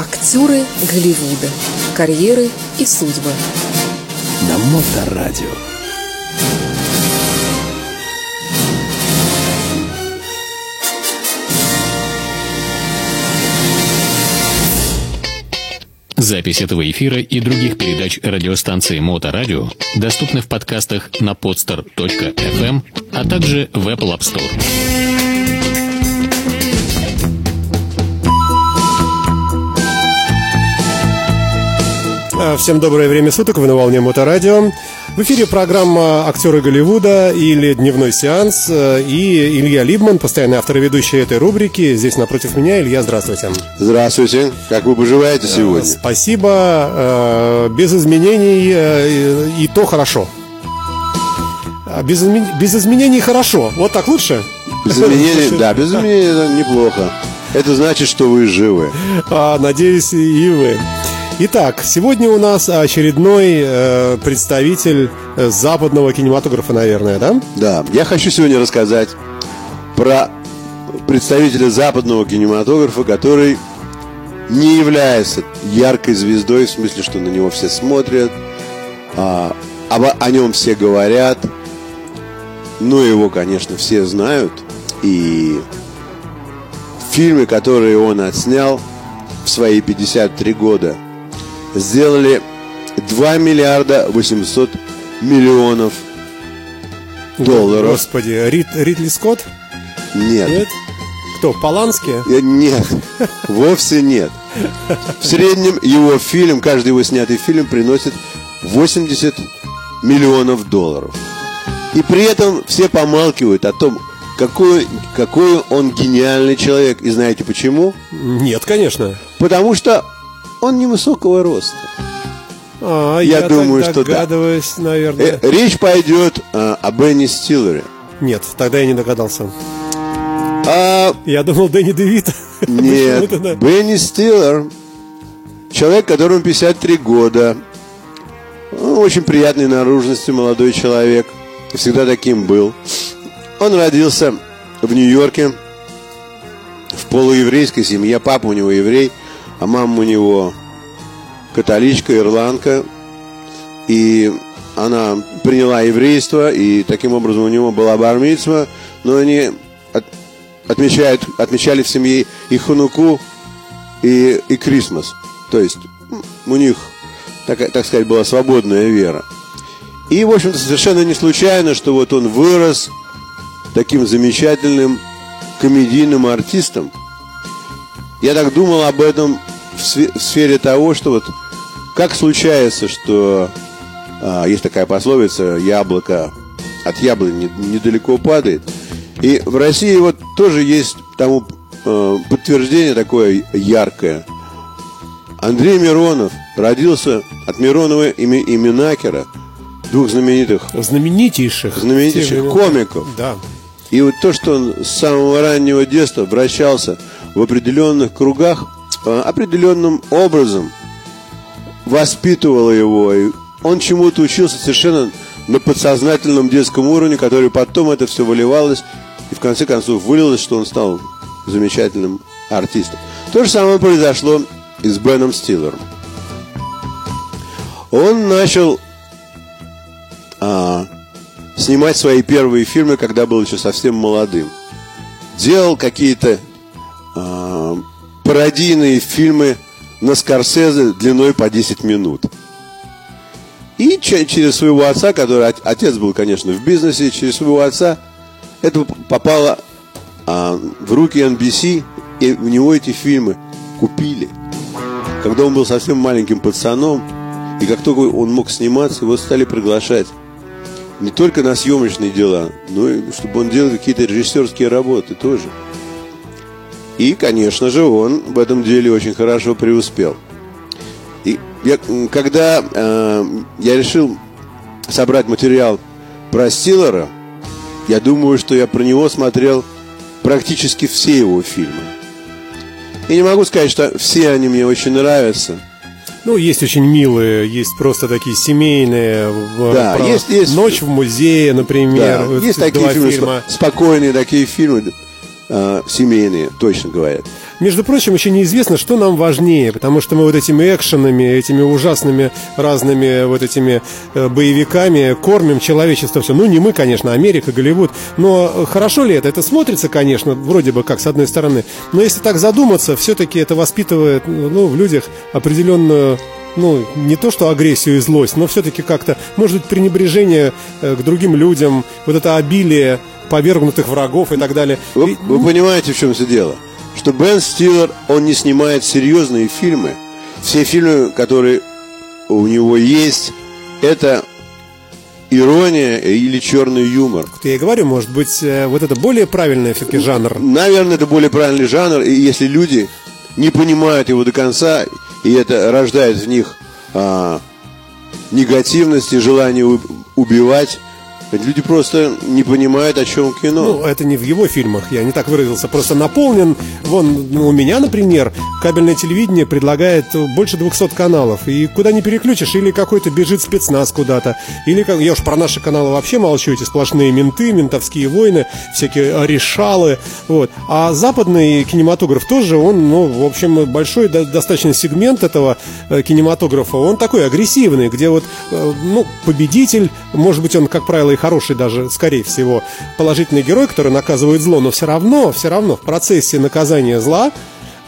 Актеры Голливуда. Карьеры и судьбы. На Моторадио. Запись этого эфира и других передач радиостанции Моторадио доступны в подкастах на podster.fm, а также в Apple App Store. Всем доброе время суток, вы на волне Моторадио. В эфире программа «Актеры Голливуда» или «Дневной сеанс» э, и Илья Либман, постоянный автор и ведущий этой рубрики. Здесь напротив меня. Илья, здравствуйте. Здравствуйте. Как вы поживаете сегодня? Спасибо. э, Без изменений э, и то хорошо. А Без, изме- без изменений хорошо. Вот так лучше? Без изменений, да, без изменений неплохо. Это значит, что вы живы. А, надеюсь, и вы. Итак, сегодня у нас очередной э, представитель э, западного кинематографа, наверное, да? Да, я хочу сегодня рассказать про представителя западного кинематографа, который не является яркой звездой, в смысле, что на него все смотрят, а, обо- о нем все говорят, но его, конечно, все знают. И фильмы, которые он отснял в свои 53 года, сделали 2 миллиарда 800 миллионов долларов. Господи, Рид, Ридли Скотт? Нет. Нет? Кто, Полански? Э, Нет, вовсе нет. В среднем его фильм, каждый его снятый фильм приносит 80 миллионов долларов. И при этом все помалкивают о том, какой, какой он гениальный человек. И знаете почему? Нет, конечно. Потому что он невысокого роста. А, Я так думаю, что да. наверное. Э, Речь пойдет э, о Бенни Стиллере. Нет, тогда я не догадался. А Я думал, Дэнни Девита. Нет, да. Бенни Стиллер, человек, которому 53 года, Ну, очень приятной наружности молодой человек, всегда таким был. Он родился в Нью-Йорке в полуеврейской семье, папа у него еврей, а мама у него католичка, ирландка, и она приняла еврейство, и таким образом у него была бармитсва, но они от- отмечают, отмечали в семье и Хануку, и, и Крисмас. То есть у них, так, так сказать, была свободная вера. И, в общем-то, совершенно не случайно, что вот он вырос таким замечательным комедийным артистом. Я так думал об этом в, сфере того, что вот как случается, что а, есть такая пословица «яблоко от яблони не- недалеко падает». И в России вот тоже есть тому э, подтверждение такое яркое. Андрей Миронов родился от Миронова и, и Минакера, двух знаменитых Знаменитейших. знаменитейших комиков. Да. И вот то, что он с самого раннего детства вращался в определенных кругах, определенным образом воспитывало его. И он чему-то учился совершенно на подсознательном детском уровне, который потом это все выливалось. И в конце концов вылилось, что он стал замечательным артистом. То же самое произошло и с Беном Стиллером. Он начал а, снимать свои первые фильмы, когда был еще совсем молодым. Делал какие-то пародийные фильмы на Скорсезе длиной по 10 минут. И че- через своего отца, который от- отец был, конечно, в бизнесе, через своего отца это попало а, в руки NBC, и у него эти фильмы купили. Когда он был совсем маленьким пацаном, и как только он мог сниматься, его стали приглашать не только на съемочные дела, но и чтобы он делал какие-то режиссерские работы тоже. И, конечно же, он в этом деле очень хорошо преуспел. И я, когда э, я решил собрать материал про Стиллера, я думаю, что я про него смотрел практически все его фильмы. И не могу сказать, что все они мне очень нравятся. Ну, есть очень милые, есть просто такие семейные. в- Да, про есть- есть- Ночь в музее, например. Да, вот есть такие фильмы, фильма. спо- спокойные такие фильмы. Э, семейные, точно говорят. Между прочим, еще неизвестно, что нам важнее, потому что мы вот этими экшенами, этими ужасными разными вот этими э, боевиками кормим человечество все. Ну, не мы, конечно, Америка, Голливуд. Но хорошо ли это? Это смотрится, конечно, вроде бы как с одной стороны. Но если так задуматься, все-таки это воспитывает ну, в людях определенную ну, не то что агрессию и злость, но все-таки как-то, может быть, пренебрежение э, к другим людям, вот это обилие повергнутых врагов и так далее. Вы, вы понимаете, в чем все дело? Что Бен Стиллер, он не снимает серьезные фильмы. Все фильмы, которые у него есть, это ирония или черный юмор. я и говорю, может быть, э, вот это более правильный все-таки жанр. Наверное, это более правильный жанр, и если люди не понимают его до конца, и это рождает в них а, негативность и желание убивать, люди просто не понимают, о чем кино. Ну, это не в его фильмах, я не так выразился, просто наполнен. Вон, ну, у меня, например, кабельное телевидение предлагает больше 200 каналов, и куда не переключишь, или какой-то бежит спецназ куда-то, или, как, я уж про наши каналы вообще молчу, эти сплошные менты, ментовские войны, всякие решалы, вот. А западный кинематограф тоже, он, ну, в общем, большой до- достаточно сегмент этого э, кинематографа, он такой агрессивный, где вот, э, ну, победитель, может быть, он, как правило, и хороший даже, скорее всего, положительный герой, который наказывает зло, но все равно, все равно в процессе наказания зла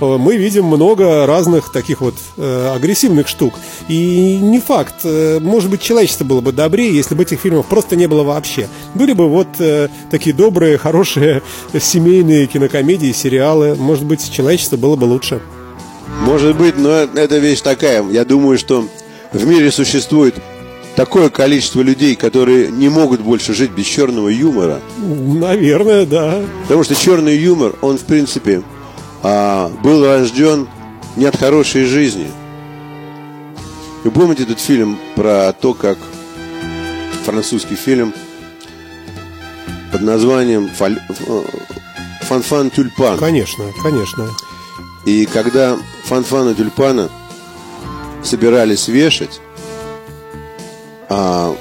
мы видим много разных таких вот э, агрессивных штук. И не факт, э, может быть, человечество было бы добрее, если бы этих фильмов просто не было вообще. Были бы вот э, такие добрые, хорошие семейные кинокомедии, сериалы, может быть, человечество было бы лучше. Может быть, но эта вещь такая. Я думаю, что в мире существует такое количество людей, которые не могут больше жить без черного юмора. Наверное, да. Потому что черный юмор, он, в принципе, а, был рожден не от хорошей жизни. Вы помните этот фильм про то, как французский фильм под названием «Фаль- э, «Фанфан Тюльпан». Конечно, конечно. И когда Фанфана Тюльпана собирались вешать, а,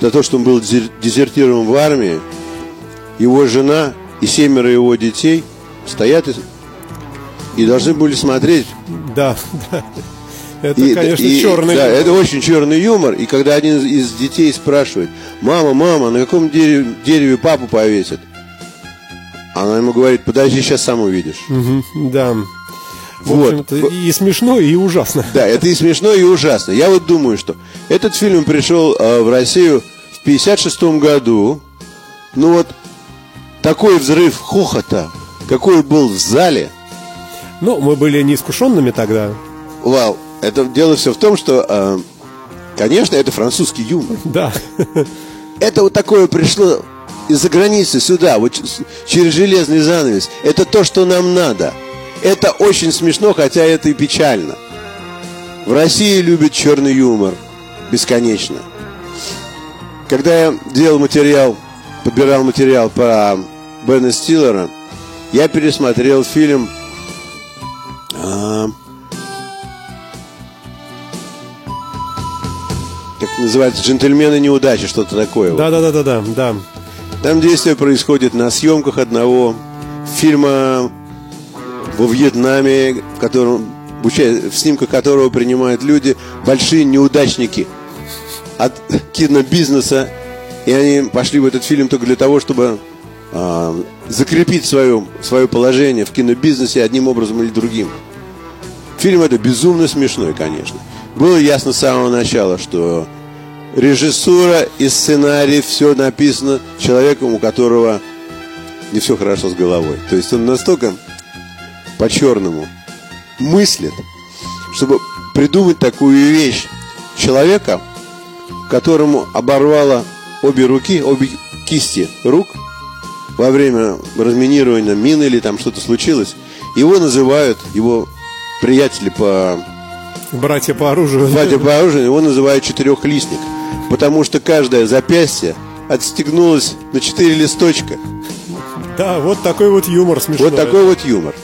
за то, что он был дезер- дезертиром в армии, его жена и семеро его детей стоят и, и должны были смотреть. Да, да. Это, И- конечно, и- черный. Да, это очень черный юмор. И когда один из, детей спрашивает, мама, мама, на каком дереве, дереве папу повесят? Она ему говорит, подожди, сейчас сам увидишь. Мгм, Да. В Вот. общем-то, и смешно, и ужасно. Да, это и смешно, и ужасно. Я вот думаю, что этот фильм пришел э, в Россию в 56 году. Ну вот такой взрыв хохота, какой был в зале. Ну, мы были неискушенными тогда. Вау, это дело все в том, что, э, конечно, это французский юмор. Да. Это вот такое пришло из-за границы сюда, вот через железный занавес. Это то, что нам надо. Это очень смешно, хотя это и печально. В России любят черный юмор бесконечно. Когда я делал материал, подбирал материал по Бена Стиллера, я пересмотрел фильм а, как называется, джентльмены неудачи, что-то такое. Да, да, да, да, да, да. Там действие происходит на съемках одного фильма во Вьетнаме, в котором в снимках которого принимают люди большие неудачники от кинобизнеса, и они пошли в этот фильм только для того, чтобы а, закрепить свое, свое положение в кинобизнесе одним образом или другим. Фильм это безумно смешной, конечно. Было ясно с самого начала, что режиссура и сценарий все написано человеком, у которого не все хорошо с головой. То есть он настолько по-черному мыслит, чтобы придумать такую вещь человека, которому оборвало обе руки, обе кисти рук во время разминирования мины или там что-то случилось. Его называют, его приятели по Братья по оружию. Батя по оружию, его называют четырехлистник, потому что каждое запястье отстегнулось на четыре листочка. Да, вот такой вот юмор смешной. Вот такой вот юмор.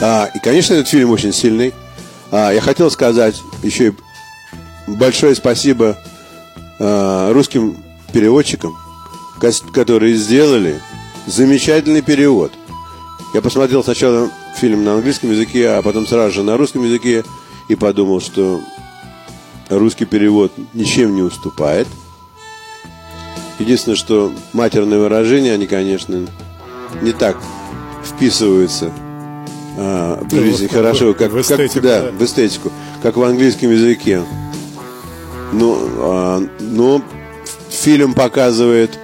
А, и, конечно, этот фильм очень сильный. А, я хотел сказать еще и большое спасибо а, русским переводчикам, которые сделали замечательный перевод. Я посмотрел сначала фильм на английском языке, а потом сразу же на русском языке и подумал, что русский перевод ничем не уступает. Единственное, что матерные выражения, они, конечно, не так вписываются а, в Ну, жизнь в- хорошо, как, в как- эстетику, да, да. в эстетику, как в английском языке. Ну, а, ну, фильм показывает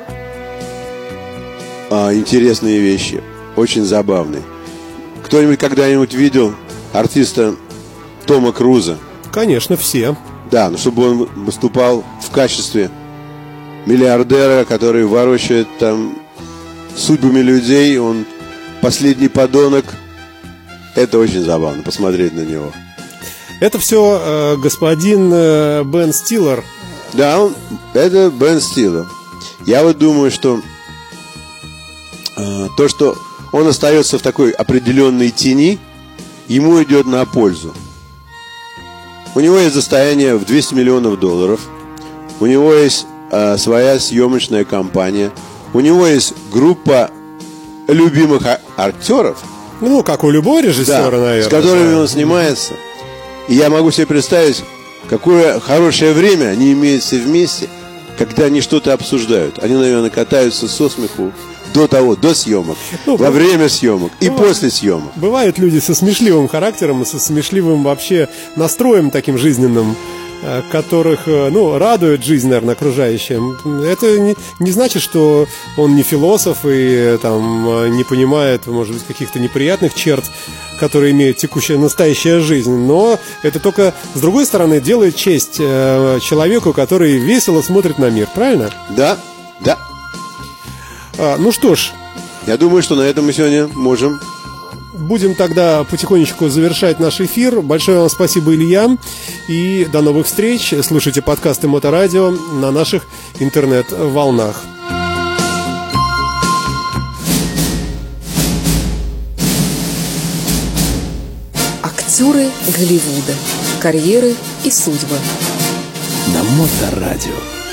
а, интересные вещи, очень забавные. Кто-нибудь когда-нибудь видел артиста Тома Круза? Конечно, все. Да, ну чтобы он выступал в качестве миллиардера, который ворочает там судьбами людей, он последний подонок. Это очень забавно, посмотреть на него. Это все господин э, Бен Стиллер. Да, он, это Бен Стиллер. Я вот думаю, что э, то, что он остается в такой определенной тени, ему идет на пользу. У него есть состояние в 200 миллионов долларов. У него есть э, своя съемочная компания. У него есть группа любимых а- актеров, Ну, как у любого режиссера, да, наверное. с которыми да. он снимается. И я могу себе представить, какое хорошее время они имеют все вместе, когда они что-то обсуждают. Они, наверное, катаются со смеху до того, до съемок, Ну, во время съемок и ну, после съемок. Бывают люди со смешливым характером и со смешливым вообще настроем таким жизненным, э, которых, э, ну, радует жизнь, наверное, окружающим. Это не, не значит, что он не философ и э, там не понимает, может быть, каких-то неприятных черт, которые имеет текущая, настоящая жизнь. Но это только, с другой стороны, делает честь э, человеку, который весело смотрит на мир, правильно? Да, да. А, ну что ж, Я думаю, что на этом мы сегодня можем. Будем тогда потихонечку завершать наш эфир. Большое вам спасибо, Илья. И до новых встреч. Слушайте подкасты Моторадио на наших интернет-волнах. Актеры Голливуда. Карьеры и судьбы. На Моторадио.